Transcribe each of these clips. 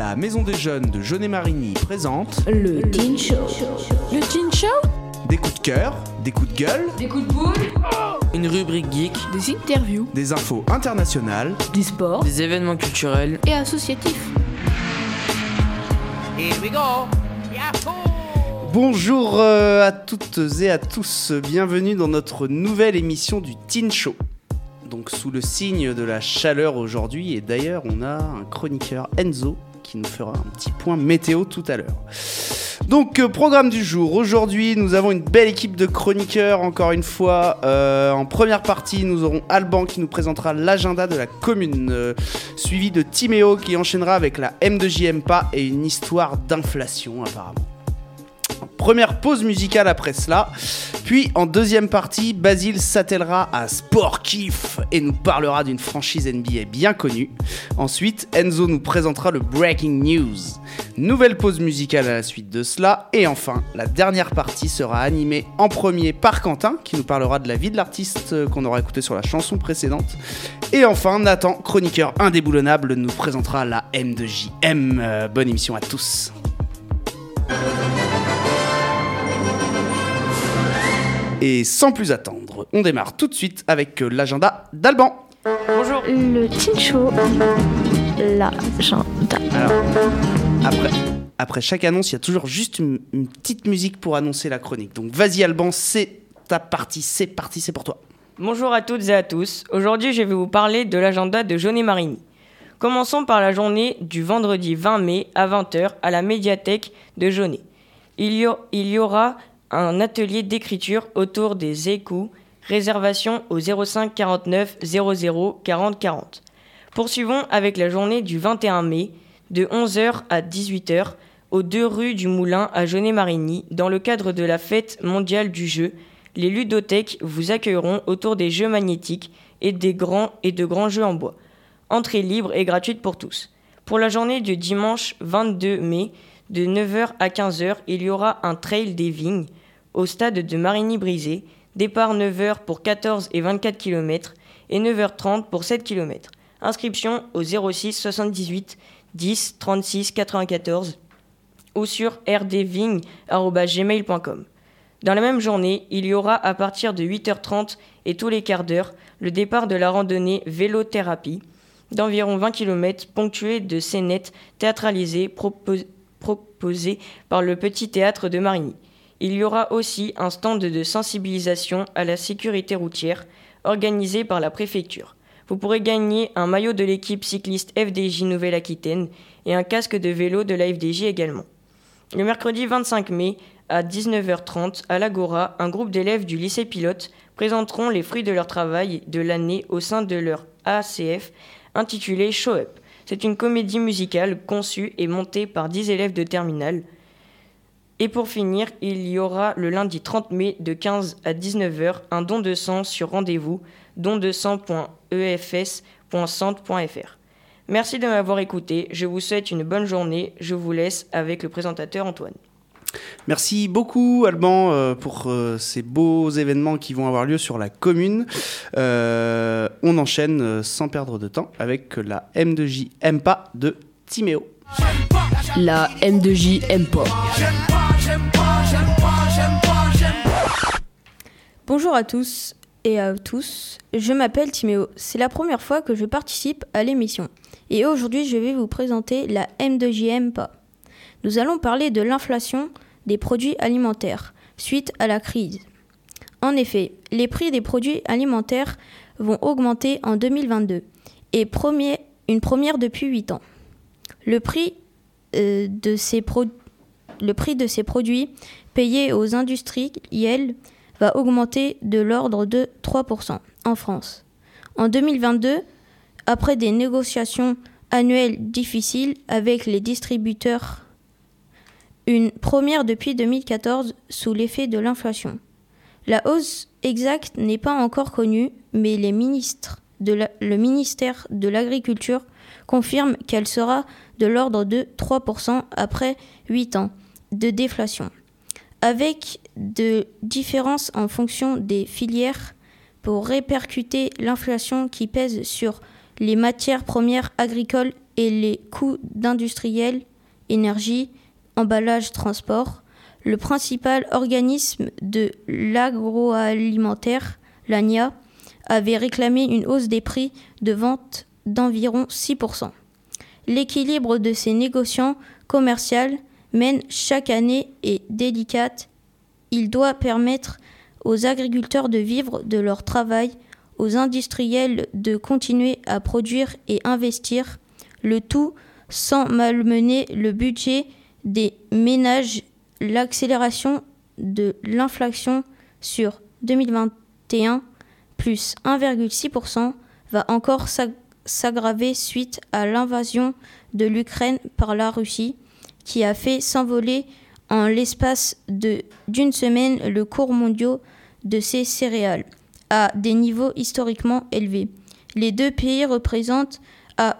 La Maison des Jeunes de Jeunet-Marigny présente Le Teen Show. Le Teen Show? Des coups de cœur, des coups de gueule, Des coups de boule? Une rubrique geek, Des interviews des infos internationales. Du sport des événements culturels. et associatifs. Bonjour euh, à toutes et à tous, bienvenue dans notre nouvelle émission du Teen Show. Donc sous le signe de la chaleur aujourd'hui et d'ailleurs on a un chroniqueur Enzo qui nous fera un petit point météo tout à l'heure. Donc euh, programme du jour, aujourd'hui nous avons une belle équipe de chroniqueurs encore une fois. Euh, en première partie nous aurons Alban qui nous présentera l'agenda de la commune, euh, suivi de Timéo qui enchaînera avec la M2J pas et une histoire d'inflation apparemment. Première pause musicale après cela. Puis en deuxième partie, Basile s'attellera à Sport et nous parlera d'une franchise NBA bien connue. Ensuite, Enzo nous présentera le Breaking News. Nouvelle pause musicale à la suite de cela. Et enfin, la dernière partie sera animée en premier par Quentin qui nous parlera de la vie de l'artiste qu'on aura écouté sur la chanson précédente. Et enfin, Nathan, chroniqueur indéboulonnable, nous présentera la M2JM. Euh, bonne émission à tous. Et sans plus attendre, on démarre tout de suite avec euh, l'agenda d'Alban. Bonjour Le Teen Show. L'agenda. Alors, après, après chaque annonce, il y a toujours juste une, une petite musique pour annoncer la chronique. Donc vas-y Alban, c'est ta partie, c'est parti, c'est pour toi. Bonjour à toutes et à tous. Aujourd'hui, je vais vous parler de l'agenda de Jaunet Marigny. Commençons par la journée du vendredi 20 mai à 20h à la médiathèque de Jaunet. Il y aura un atelier d'écriture autour des écous. Réservation au 05 49 00 40 40. Poursuivons avec la journée du 21 mai de 11h à 18h aux deux rues du Moulin à Jaunet-Marigny dans le cadre de la fête mondiale du jeu. Les ludothèques vous accueilleront autour des jeux magnétiques et des grands et de grands jeux en bois. Entrée libre et gratuite pour tous. Pour la journée du dimanche 22 mai de 9h à 15h, il y aura un trail des vignes au stade de Marigny-Brisé. Départ 9h pour 14 et 24 km et 9h30 pour 7 km. Inscription au 06 78 10 36 94 ou sur rdvigne.gmail.com. Dans la même journée, il y aura à partir de 8h30 et tous les quarts d'heure le départ de la randonnée vélothérapie d'environ 20 km ponctuée de scénettes théâtralisées propo- proposées par le Petit Théâtre de Marigny. Il y aura aussi un stand de sensibilisation à la sécurité routière organisé par la préfecture. Vous pourrez gagner un maillot de l'équipe cycliste FDJ Nouvelle-Aquitaine et un casque de vélo de la FDJ également. Le mercredi 25 mai, à 19h30, à l'Agora, un groupe d'élèves du lycée pilote présenteront les fruits de leur travail de l'année au sein de leur ACF intitulé Show Up. C'est une comédie musicale conçue et montée par 10 élèves de terminale. Et pour finir, il y aura le lundi 30 mai de 15 à 19h un don de sang sur rendez-vous dondesang.efs.centre.fr. Merci de m'avoir écouté, je vous souhaite une bonne journée, je vous laisse avec le présentateur Antoine. Merci beaucoup Alban euh, pour euh, ces beaux événements qui vont avoir lieu sur la commune. Euh, on enchaîne sans perdre de temps avec la M2J pas de Timéo. La M2J aime pas. Bonjour à tous et à tous, je m'appelle Timéo. C'est la première fois que je participe à l'émission. Et aujourd'hui, je vais vous présenter la M2JM pas. Nous allons parler de l'inflation des produits alimentaires suite à la crise. En effet, les prix des produits alimentaires vont augmenter en 2022 et une première depuis 8 ans. Le prix, de ces pro- le prix de ces produits payés aux industriels va augmenter de l'ordre de 3% en France. En 2022, après des négociations annuelles difficiles avec les distributeurs, une première depuis 2014 sous l'effet de l'inflation. La hausse exacte n'est pas encore connue, mais de le ministère de l'Agriculture confirme qu'elle sera de l'ordre de 3% après 8 ans de déflation avec de différences en fonction des filières pour répercuter l'inflation qui pèse sur les matières premières agricoles et les coûts d'industriels, énergie, emballage, transport, le principal organisme de l'agroalimentaire, l'ANIA, avait réclamé une hausse des prix de vente d'environ 6%. L'équilibre de ces négociants commerciaux mène chaque année est délicate. Il doit permettre aux agriculteurs de vivre de leur travail, aux industriels de continuer à produire et investir, le tout sans malmener le budget des ménages. L'accélération de l'inflation sur 2021 plus 1,6% va encore s'ag- s'aggraver suite à l'invasion de l'Ukraine par la Russie qui a fait s'envoler en l'espace d'une semaine le cours mondial de ces céréales à des niveaux historiquement élevés. Les deux pays représentent à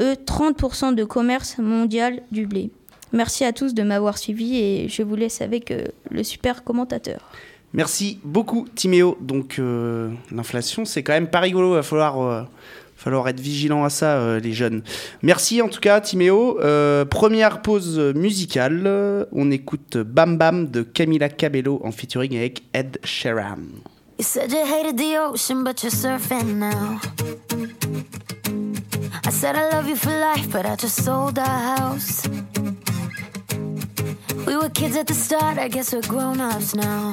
eux 30% de commerce mondial du blé. Merci à tous de m'avoir suivi et je vous laisse avec euh, le super commentateur. Merci beaucoup, Timéo. Donc, euh, l'inflation, c'est quand même pas rigolo. Il va falloir, euh, falloir être vigilant à ça, euh, les jeunes. Merci en tout cas, Timéo. Euh, première pause musicale. On écoute Bam Bam de Camila Cabello en featuring avec Ed Sheeran. You said you hated the ocean, but you're surfing now. I said I love you for life, but I just sold our house. We were kids at the start, I guess we're grown ups now.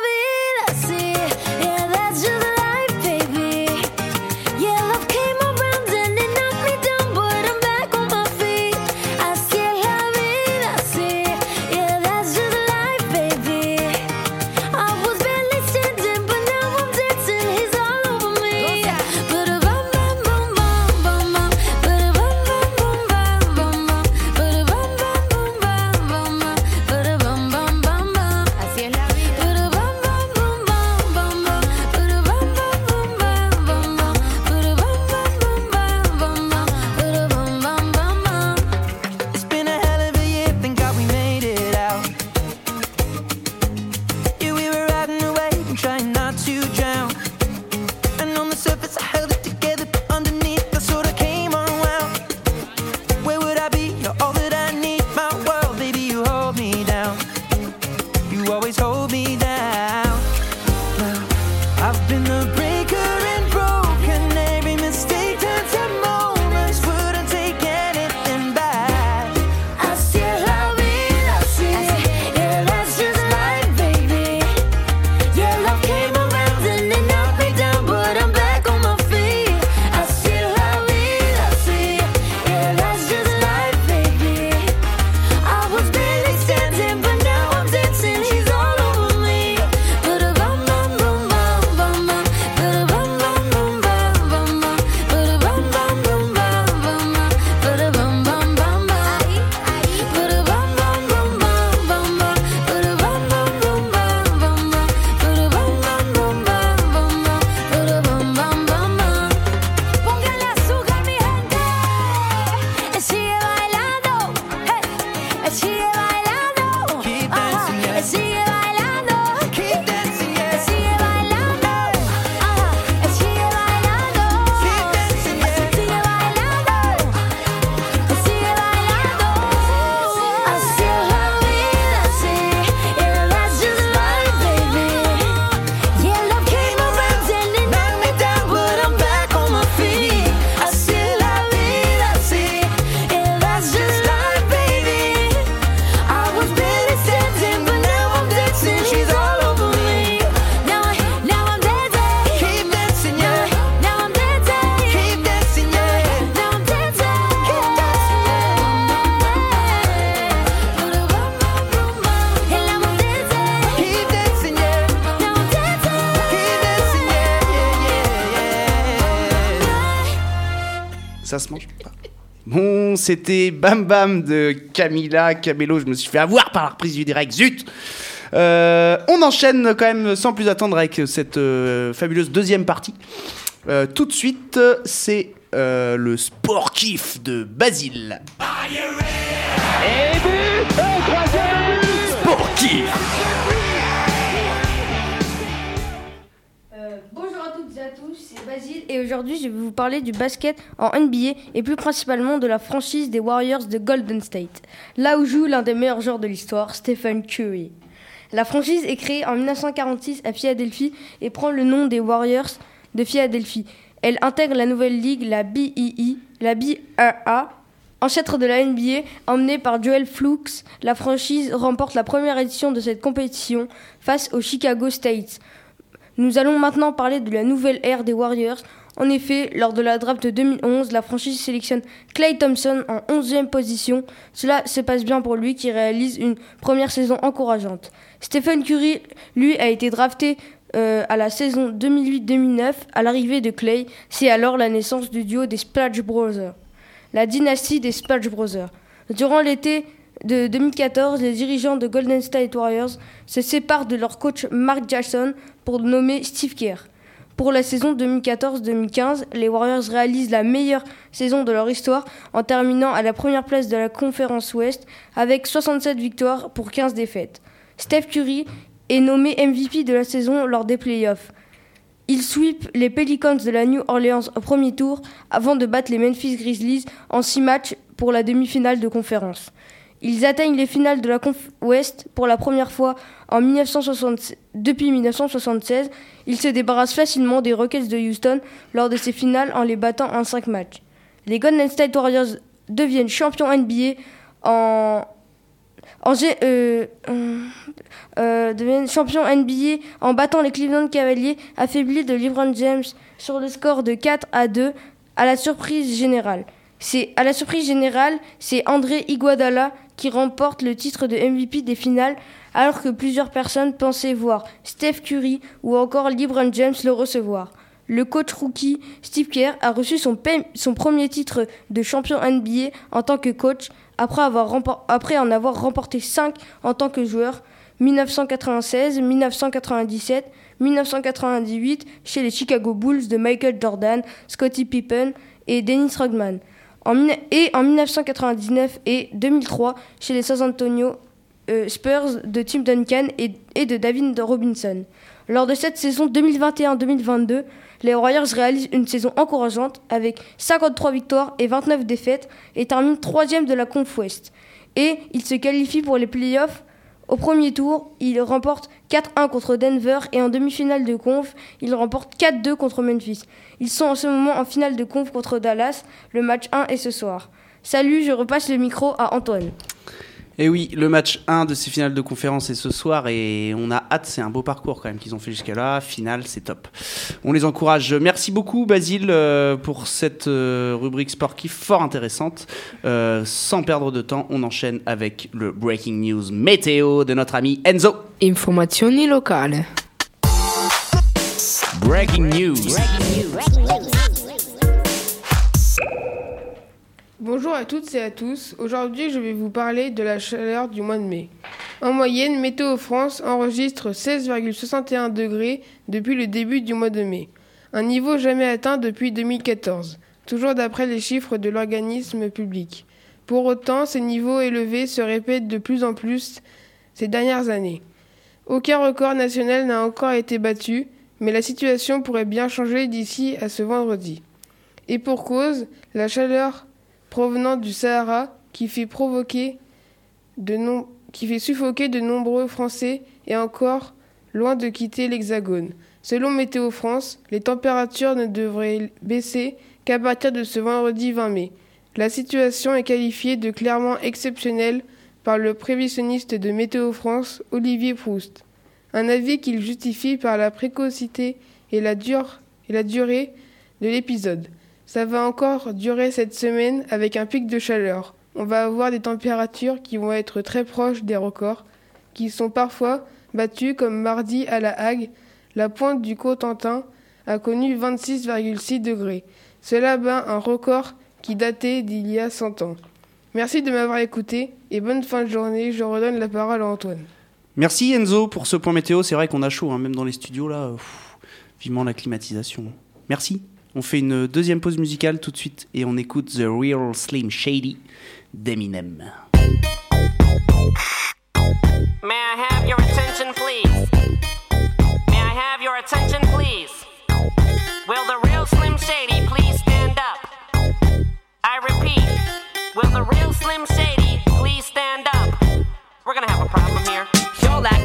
c'était Bam Bam de Camila Cabello. Je me suis fait avoir par la reprise du direct. Zut Euh, On enchaîne quand même sans plus attendre avec cette euh, fabuleuse deuxième partie. Euh, tout de suite, c'est euh, le sport kiff de Basile. Sport kiff Basile et aujourd'hui je vais vous parler du basket en NBA et plus principalement de la franchise des Warriors de Golden State, là où joue l'un des meilleurs joueurs de l'histoire, Stephen Curry. La franchise est créée en 1946 à Philadelphie et prend le nom des Warriors de Philadelphie. Elle intègre la nouvelle ligue, la BEE, la B1A, ancêtre de la NBA, emmenée par Joel Flux. La franchise remporte la première édition de cette compétition face aux Chicago States. Nous allons maintenant parler de la nouvelle ère des Warriors. En effet, lors de la draft de 2011, la franchise sélectionne Clay Thompson en 11e position. Cela se passe bien pour lui qui réalise une première saison encourageante. Stephen Curry, lui, a été drafté euh, à la saison 2008-2009 à l'arrivée de Clay. C'est alors la naissance du duo des Splash Brothers, la dynastie des Splash Brothers. Durant l'été de 2014, les dirigeants de Golden State Warriors se séparent de leur coach Mark Jackson pour nommer Steve Kerr. Pour la saison 2014-2015, les Warriors réalisent la meilleure saison de leur histoire en terminant à la première place de la conférence Ouest avec 67 victoires pour 15 défaites. Steph Curry est nommé MVP de la saison lors des playoffs. Il sweep les Pelicans de la New Orleans au premier tour avant de battre les Memphis Grizzlies en 6 matchs pour la demi-finale de conférence. Ils atteignent les finales de la Conf Ouest pour la première fois en 1960 depuis 1976. Ils se débarrassent facilement des Rockets de Houston lors de ces finales en les battant en 5 matchs. Les Golden State Warriors deviennent champions NBA euh, euh, NBA en battant les Cleveland Cavaliers affaiblis de LeBron James sur le score de 4 à 2 à la surprise générale. C'est à la surprise générale, c'est André Iguodala qui remporte le titre de MVP des finales alors que plusieurs personnes pensaient voir Steph Curry ou encore LeBron James le recevoir. Le coach rookie Steve Kerr a reçu son, premier titre de champion NBA en tant que coach après en avoir remporté 5 en tant que joueur 1996, 1997, 1998 chez les Chicago Bulls de Michael Jordan, Scottie Pippen et Dennis Rodman. Et en 1999 et 2003 chez les San Antonio euh, Spurs de Tim Duncan et, et de David Robinson. Lors de cette saison 2021-2022, les Warriors réalisent une saison encourageante avec 53 victoires et 29 défaites et terminent troisième de la Conf West. Et ils se qualifient pour les playoffs. Au premier tour, ils remportent 4-1 contre Denver et en demi-finale de conf, ils remportent 4-2 contre Memphis. Ils sont en ce moment en finale de conf contre Dallas. Le match 1 est ce soir. Salut, je repasse le micro à Antoine. Et oui, le match 1 de ces finales de conférence est ce soir et on a hâte, c'est un beau parcours quand même qu'ils ont fait jusqu'à là. Finale, c'est top. On les encourage. Merci beaucoup Basile euh, pour cette euh, rubrique sportive fort intéressante. Euh, sans perdre de temps, on enchaîne avec le breaking news météo de notre ami Enzo. Informazioni locali. Breaking news. Bonjour à toutes et à tous. Aujourd'hui, je vais vous parler de la chaleur du mois de mai. En moyenne, Météo France enregistre 16,61 degrés depuis le début du mois de mai, un niveau jamais atteint depuis 2014, toujours d'après les chiffres de l'organisme public. Pour autant, ces niveaux élevés se répètent de plus en plus ces dernières années. Aucun record national n'a encore été battu, mais la situation pourrait bien changer d'ici à ce vendredi. Et pour cause, la chaleur provenant du Sahara qui fait suffoquer de nombreux Français est encore loin de quitter l'Hexagone. Selon Météo France, les températures ne devraient baisser qu'à partir de ce vendredi 20 mai. La situation est qualifiée de clairement exceptionnelle par le prévisionniste de Météo France, Olivier Proust. Un avis qu'il justifie par la précocité et et la durée de l'épisode. Ça va encore durer cette semaine avec un pic de chaleur. On va avoir des températures qui vont être très proches des records, qui sont parfois battus comme mardi à La Hague. La pointe du Cotentin a connu 26,6 degrés. Cela bat un record qui datait d'il y a 100 ans. Merci de m'avoir écouté et bonne fin de journée. Je redonne la parole à Antoine. Merci Enzo pour ce point météo. C'est vrai qu'on a chaud, hein, même dans les studios là. vivement la climatisation. Merci. On fait une deuxième pause musicale tout de suite et on écoute The Real Slim Shady d'Eminem. May I have your attention, please? May I have your attention, please? Will the real Slim Shady please stand up? I repeat, will the real Slim Shady please stand up?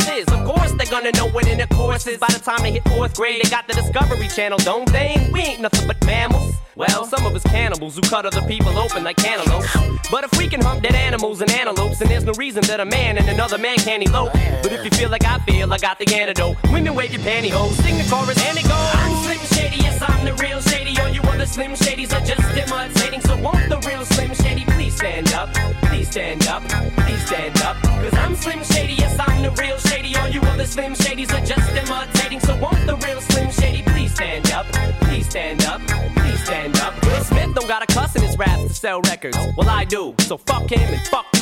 is. Of course, they're gonna know what intercourse is. By the time they hit fourth grade, they got the Discovery Channel, don't they? We ain't nothing but mammals. Well, some of us cannibals who cut other people open like cantaloupes. But if we can hump dead animals and antelopes, then there's no reason that a man and another man can't elope. But if you feel like I feel, I got the antidote. Women wave your pantyhose, sing the chorus, and it goes. I'm Slim Shady, yes, I'm the real Shady. All you other Slim Shadys are just imitating. So won't the real Slim Shady please stand up? Please stand up, please stand up. Cause I'm Slim Shady, yes, I'm the real Shady. All you other Slim Shadys are just imitating. So won't the real Slim Shady stand up? Please stand up, please stand up. Will Smith don't got a cuss in his raps to sell records. Well, I do. So fuck him and fuck you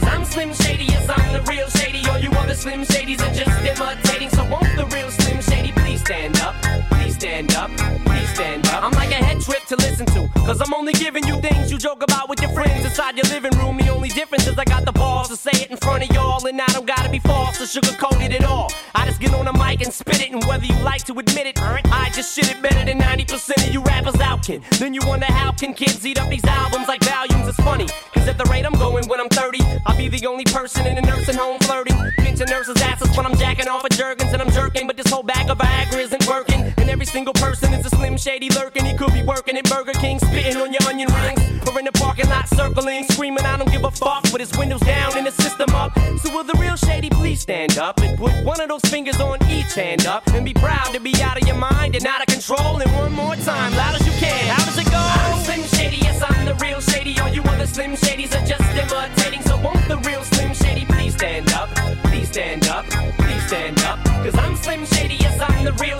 Cause I'm Slim Shady, yes, I'm the real Shady. All you other Slim Shadys are just imitating, so won't the real Slim Shady please stand up? Please stand up, please stand up. I'm like a head trip to listen to, cause I'm only giving you things you joke about with your friends inside your living room. The only difference is I got the balls to say it in front of y'all, and I don't gotta be false or sugarcoated at all. I just get on the mic and spit it, and whether you like to admit it, I just shit it better than 90% of you rappers kid. Then you wonder how can kids eat up these albums like volumes? It's funny, cause at the rate I'm going when I'm 30, I'll be the only person in a nursing home flirting. Pinching nurses' asses when I'm jacking off of Jergens and I'm jerking, but single person is a slim shady lurking. He could be working at Burger King, spitting on your onion rings, or in the parking lot circling, screaming, I don't give a fuck, with his windows down and his system up. So will the real shady please stand up and put one of those fingers on each hand up and be proud to be out of your mind and out of control. And one more time, loud as you can. How does it go? I'm Slim Shady, yes, I'm the real shady. All you other Slim Shadys are just imitating. So won't the real Slim Shady please stand up? Please stand up, please stand up. Cause I'm Slim Shady, yes, I'm the real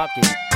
pocket.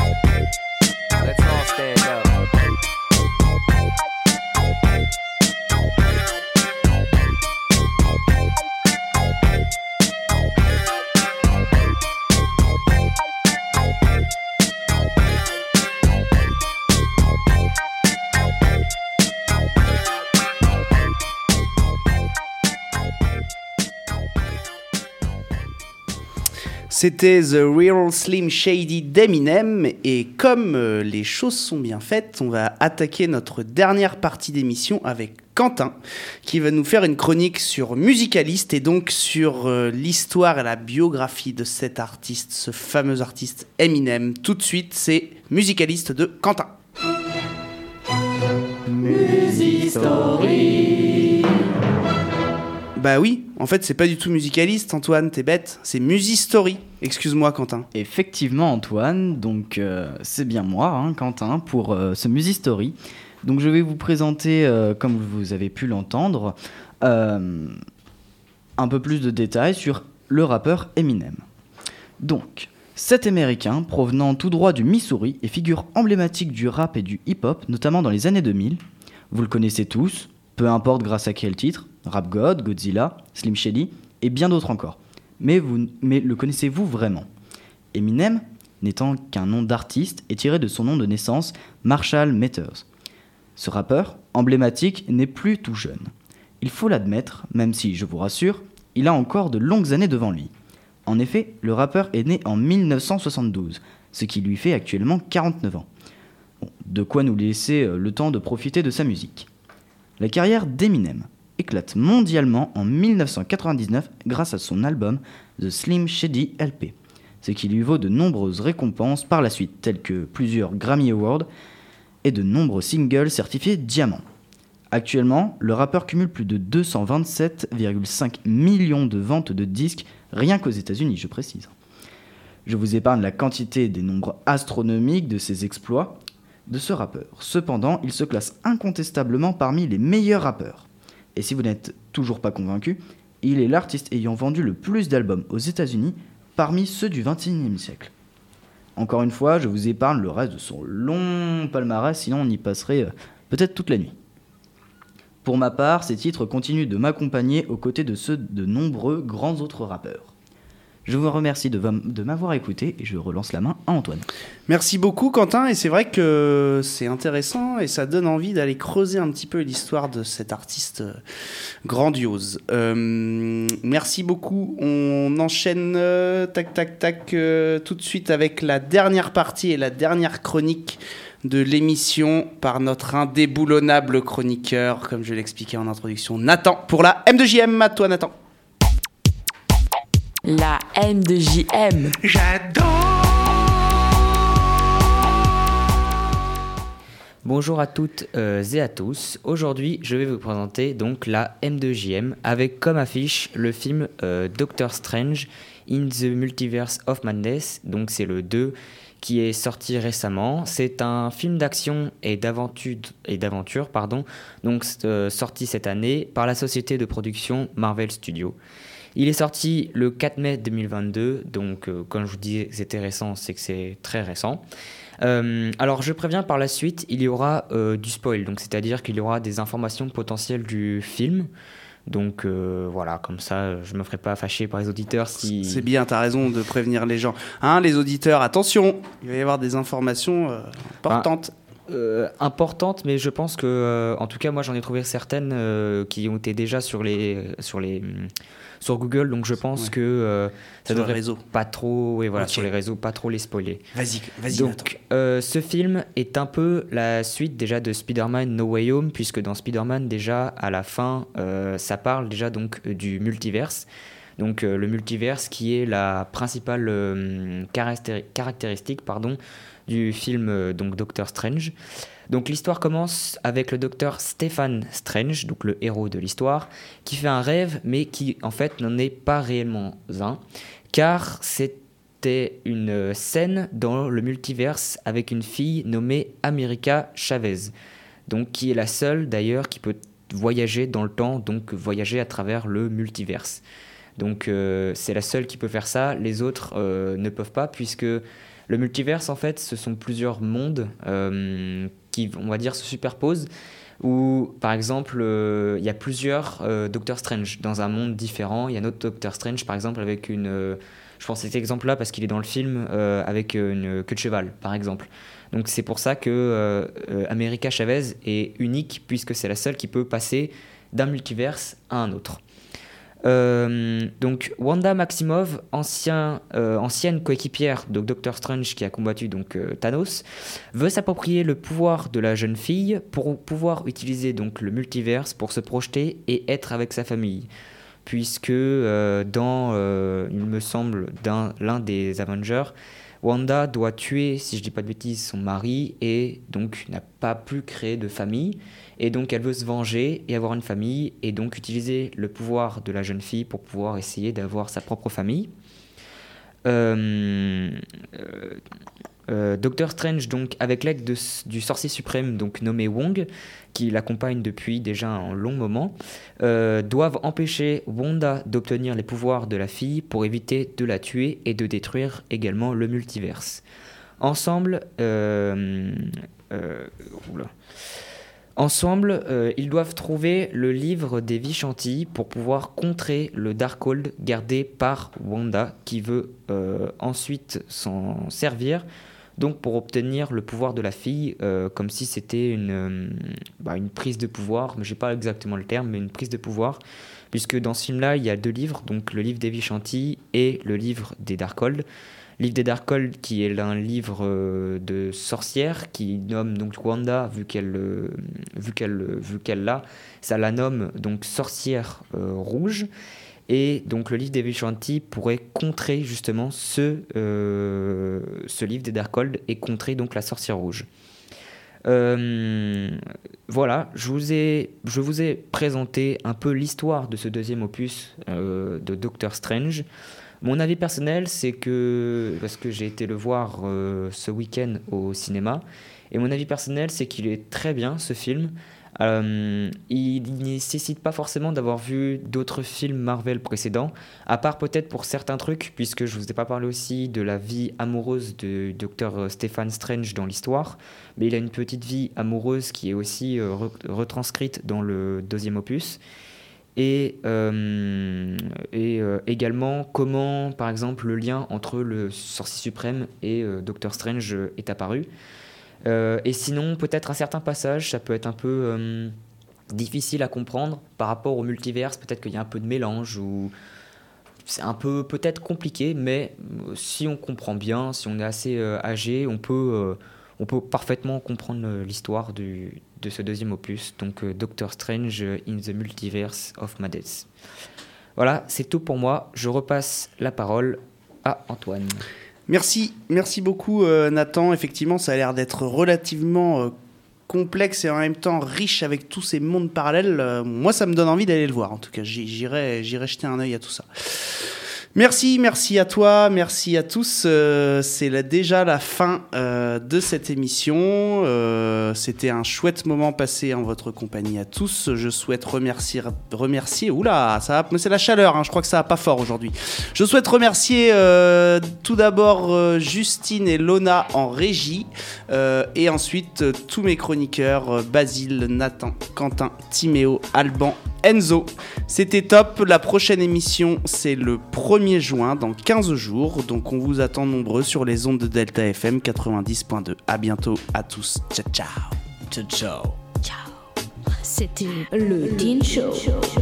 C'était The Real Slim Shady d'Eminem et comme euh, les choses sont bien faites, on va attaquer notre dernière partie d'émission avec Quentin, qui va nous faire une chronique sur Musicaliste et donc sur euh, l'histoire et la biographie de cet artiste, ce fameux artiste Eminem. Tout de suite, c'est Musicaliste de Quentin. Bah oui, en fait, c'est pas du tout musicaliste, Antoine, t'es bête. C'est Musistory. Excuse-moi, Quentin. Effectivement, Antoine, donc euh, c'est bien moi, hein, Quentin, pour euh, ce Musistory. Donc je vais vous présenter, euh, comme vous avez pu l'entendre, un peu plus de détails sur le rappeur Eminem. Donc, cet Américain, provenant tout droit du Missouri et figure emblématique du rap et du hip-hop, notamment dans les années 2000, vous le connaissez tous, peu importe grâce à quel titre, Rap God, Godzilla, Slim Shady et bien d'autres encore. Mais, vous, mais le connaissez-vous vraiment? Eminem, n'étant qu'un nom d'artiste, est tiré de son nom de naissance, Marshall Mathers. Ce rappeur, emblématique, n'est plus tout jeune. Il faut l'admettre, même si, je vous rassure, il a encore de longues années devant lui. En effet, le rappeur est né en 1972, ce qui lui fait actuellement 49 ans. De quoi nous laisser euh, le temps de profiter de sa musique. La carrière d'Eminem éclate mondialement en 1999 grâce à son album The Slim Shady LP, ce qui lui vaut de nombreuses récompenses par la suite, telles que plusieurs Grammy Awards et de nombreux singles certifiés diamant. Actuellement, le rappeur cumule plus de 227,5 millions de ventes de disques rien qu'aux États-Unis, je précise. Je vous épargne la quantité des nombres astronomiques de ses exploits de ce rappeur. Cependant, il se classe incontestablement parmi les meilleurs rappeurs. Et si vous n'êtes toujours pas convaincu, il est l'artiste ayant vendu le plus d'albums aux États-Unis parmi ceux du XXIe siècle. Encore une fois, je vous épargne le reste de son long palmarès, sinon on y passerait euh, peut-être toute la nuit. Pour ma part, ces titres continuent de m'accompagner aux côtés de ceux de nombreux grands autres rappeurs. Je vous remercie de, m'avoir écouté et je relance la main à Antoine. Merci beaucoup Quentin et c'est vrai que c'est intéressant et ça donne envie d'aller creuser un petit peu l'histoire de cet artiste euh, grandiose. Euh, merci beaucoup. On enchaîne euh, tac tac tac tout de suite avec la dernière partie et la dernière chronique de l'émission par notre indéboulonnable chroniqueur, comme je l'expliquais en introduction, Nathan, pour la M2JM. À toi Nathan. La M de JM. Bonjour à toutes euh, et à tous. Aujourd'hui, je vais vous présenter donc la M2JM avec comme affiche le film euh, Doctor Strange in the Multiverse of Madness. Donc c'est le 2 qui est sorti récemment. C'est un film d'action et d'aventure et d'aventure pardon. Donc euh, sorti cette année par la société de production Marvel Studios. Il est sorti le 4 mai 2022, donc euh, comme je vous dis, c'était récent, c'est que c'est très récent. Euh, alors je préviens par la suite, il y aura euh, du spoil, donc c'est-à-dire qu'il y aura des informations potentielles du film. Donc euh, voilà, comme ça, je me ferai pas fâcher par les auditeurs si. C'est bien, t'as raison de prévenir les gens. Hein, les auditeurs, attention, il va y avoir des informations euh, importantes. Euh, importante, mais je pense que, euh, en tout cas, moi j'en ai trouvé certaines euh, qui ont été déjà sur les, sur les, sur Google, donc je pense Ouais. que euh, Sur ça le devrait réseau. pas trop, voilà, sur les réseaux, pas trop les spoiler. Vas-y, vas-y. Donc, euh, ce film est un peu la suite déjà de Spider-Man No Way Home, puisque dans Spider-Man, déjà, à la fin, euh, ça parle déjà donc euh, du multiverse. Donc, le multiverse qui est la principale caractéri- caractéristique pardon, du film donc Doctor Strange. Donc, l'histoire commence avec le docteur Stephen Strange, donc le héros de l'histoire, qui fait un rêve, mais qui en fait n'en est pas réellement un, car c'était une scène dans le multiverse avec une fille nommée America Chavez, donc qui est la seule d'ailleurs qui peut voyager dans le temps, donc voyager à travers le multiverse. Donc euh, c'est la seule qui peut faire ça, les autres euh, ne peuvent pas puisque le multiverse en fait ce sont plusieurs mondes euh, qui on va dire se superposent où par exemple euh, il y a plusieurs euh, Doctor Strange dans un monde différent, il y a un autre Doctor Strange par exemple avec une euh, je pense cet exemple-là parce qu'il est dans le film euh, avec une queue de cheval, par exemple. Donc c'est pour ça que America Chavez est unique puisque c'est la seule qui peut passer d'un multiverse à un autre. Euh, donc Wanda ancien, euh, ancienne coéquipière de Doctor Strange qui a combattu donc euh, Thanos, veut s'approprier le pouvoir de la jeune fille pour pouvoir utiliser donc le multiverse pour se projeter et être avec sa famille. Puisque dans, il me semble, l'un des Avengers, Wanda doit tuer, si je dis pas de bêtises, son mari et donc n'a pas pu créer de famille. Et donc elle veut se venger et avoir une famille et donc utiliser le pouvoir de la jeune fille pour pouvoir essayer d'avoir sa propre famille. Euh, euh, euh, Doctor Strange, donc, avec l'aide de- du sorcier suprême donc nommé Wong, qui l'accompagne depuis déjà un long moment, euh, doivent empêcher Wanda d'obtenir les pouvoirs de la fille pour éviter de la tuer et de détruire également le multiverse. Ensemble, oula. Ensemble, euh, ils doivent trouver le livre des Vishanti pour pouvoir contrer le Darkhold gardé par Wanda, qui veut euh, ensuite s'en servir, donc pour obtenir le pouvoir de la fille, euh, comme si c'était une, bah, une prise de pouvoir, mais j'ai pas exactement le terme, mais une prise de pouvoir, puisque dans ce film-là, il y a deux livres, donc le livre des Vishanti et le livre des Darkhold. Livre des Darkhold qui est un livre euh, de sorcière qui nomme donc Wanda vu qu'elle euh, euh, vu qu'elle l'a ça la nomme donc sorcière rouge et donc le livre des Vishanti pourrait contrer justement ce livre des Darkhold et contrer donc la sorcière rouge. Voilà, je vous, ai, je vous ai présenté un peu l'histoire de ce deuxième opus de Doctor Strange. Mon avis personnel, c'est que, parce que j'ai été le voir euh, ce week-end au cinéma, et mon avis personnel, c'est qu'il est très bien ce film. Euh, il ne nécessite pas forcément d'avoir vu d'autres films Marvel précédents, à part peut-être pour certains trucs, puisque je vous ai pas parlé aussi de la vie amoureuse de Dr Stephen Strange dans l'histoire, mais il a une petite vie amoureuse qui est aussi euh, re- retranscrite dans le deuxième opus. Et, euh, euh, également comment, par exemple, le lien entre le sorcier suprême et euh, Doctor Strange est apparu. Et sinon, peut-être à certains passages, ça peut être un peu difficile à comprendre par rapport au multiverse. Peut-être qu'il y a un peu de mélange ou c'est un peu peut-être compliqué, mais si on comprend bien, si on est assez âgé, on peut, on peut parfaitement comprendre euh, l'histoire du- de ce deuxième opus, donc euh, Doctor Strange in the Multiverse of Madness. Voilà, c'est tout pour moi. Je repasse la parole à Antoine. Merci, merci beaucoup euh, Nathan. Effectivement, ça a l'air d'être relativement complexe et en même temps riche avec tous ces mondes parallèles. Moi, ça me donne envie d'aller le voir. En tout cas, j'irai, j'irai jeter un œil à tout ça. Merci, merci à toi, merci à tous. Euh, c'est déjà la fin euh, de cette émission. Euh, C'était un chouette moment passé en votre compagnie à tous. Je souhaite remercier, remercier. Oula, ça c'est la chaleur. hein, je crois que ça va pas fort aujourd'hui. Je souhaite remercier tout d'abord Justine et Lona en régie, et ensuite tous mes chroniqueurs Basile, Nathan, Quentin, Timéo, Alban, Enzo. C'était top. La prochaine émission, c'est le 1er juin, dans 15 jours. Donc on vous attend nombreux sur les ondes de Delta FM 90.2. À bientôt à tous. Ciao, ciao. Ciao, ciao. C'était le Teen Show.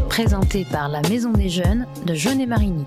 Présenté par la Maison des Jeunes de Jeunet Marigny.